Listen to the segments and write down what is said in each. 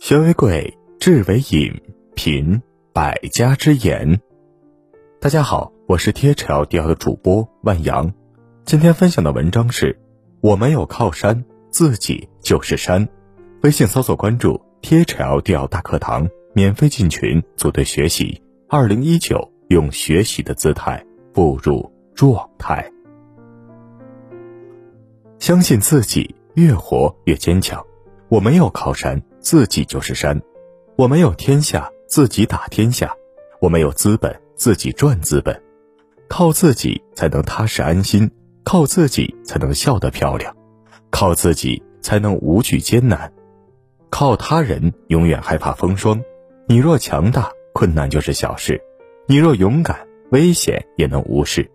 学为贵，智为引，品百家之言。大家好，我是贴条调的主播万阳。今天分享的文章是：我没有靠山，自己就是山。微信搜索关注“贴条调大课堂”，免费进群组队学习。二零一九，用学习的姿态步入状态。相信自己，越活越坚强。我没有靠山。自己就是山，我没有天下，自己打天下；我没有资本，自己赚资本。靠自己才能踏实安心，靠自己才能笑得漂亮，靠自己才能无惧艰难。靠他人永远害怕风霜。你若强大，困难就是小事；你若勇敢，危险也能无视。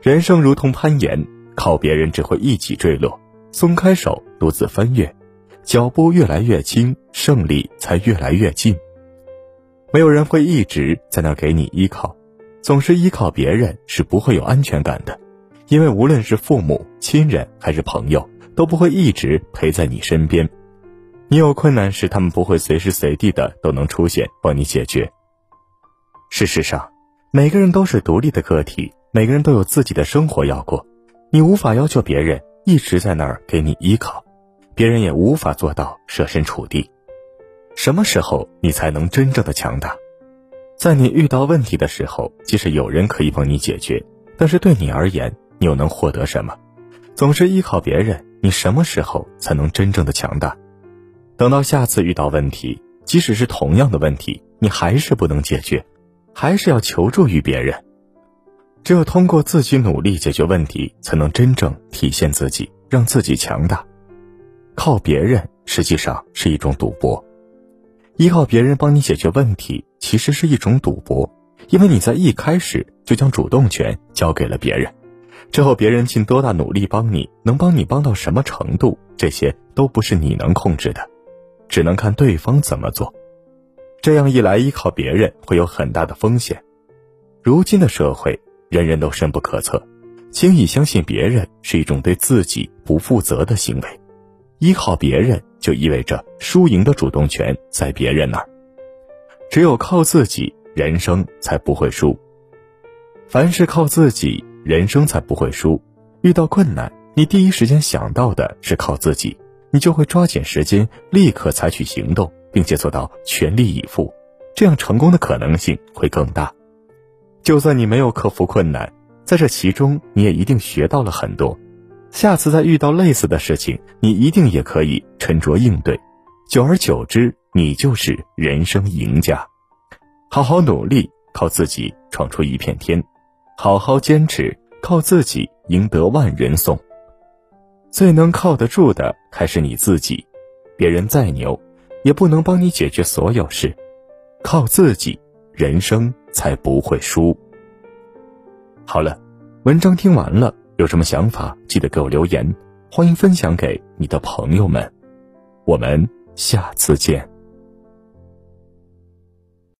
人生如同攀岩，靠别人只会一起坠落，松开手，独自翻越。脚步越来越轻，胜利才越来越近。没有人会一直在那给你依靠，总是依靠别人是不会有安全感的，因为无论是父母亲人还是朋友，都不会一直陪在你身边。你有困难时，他们不会随时随地的都能出现帮你解决。事实上，每个人都是独立的个体，每个人都有自己的生活要过，你无法要求别人一直在那儿给你依靠。别人也无法做到设身处地。什么时候你才能真正的强大？在你遇到问题的时候，即使有人可以帮你解决，但是对你而言，你又能获得什么？总是依靠别人，你什么时候才能真正的强大？等到下次遇到问题，即使是同样的问题，你还是不能解决，还是要求助于别人。只有通过自己努力解决问题，才能真正体现自己，让自己强大。靠别人实际上是一种赌博，依靠别人帮你解决问题，其实是一种赌博，因为你在一开始就将主动权交给了别人，之后别人尽多大努力帮你，能帮你帮到什么程度，这些都不是你能控制的，只能看对方怎么做。这样一来，依靠别人会有很大的风险。如今的社会，人人都深不可测，轻易相信别人是一种对自己不负责的行为。依靠别人就意味着输赢的主动权在别人那儿，只有靠自己，人生才不会输。凡是靠自己，人生才不会输。遇到困难，你第一时间想到的是靠自己，你就会抓紧时间，立刻采取行动，并且做到全力以赴，这样成功的可能性会更大。就算你没有克服困难，在这其中，你也一定学到了很多。下次再遇到类似的事情，你一定也可以沉着应对，久而久之，你就是人生赢家。好好努力，靠自己闯出一片天；好好坚持，靠自己赢得万人颂。最能靠得住的还是你自己，别人再牛，也不能帮你解决所有事。靠自己，人生才不会输。好了，文章听完了。有什么想法，记得给我留言，欢迎分享给你的朋友们。我们下次见。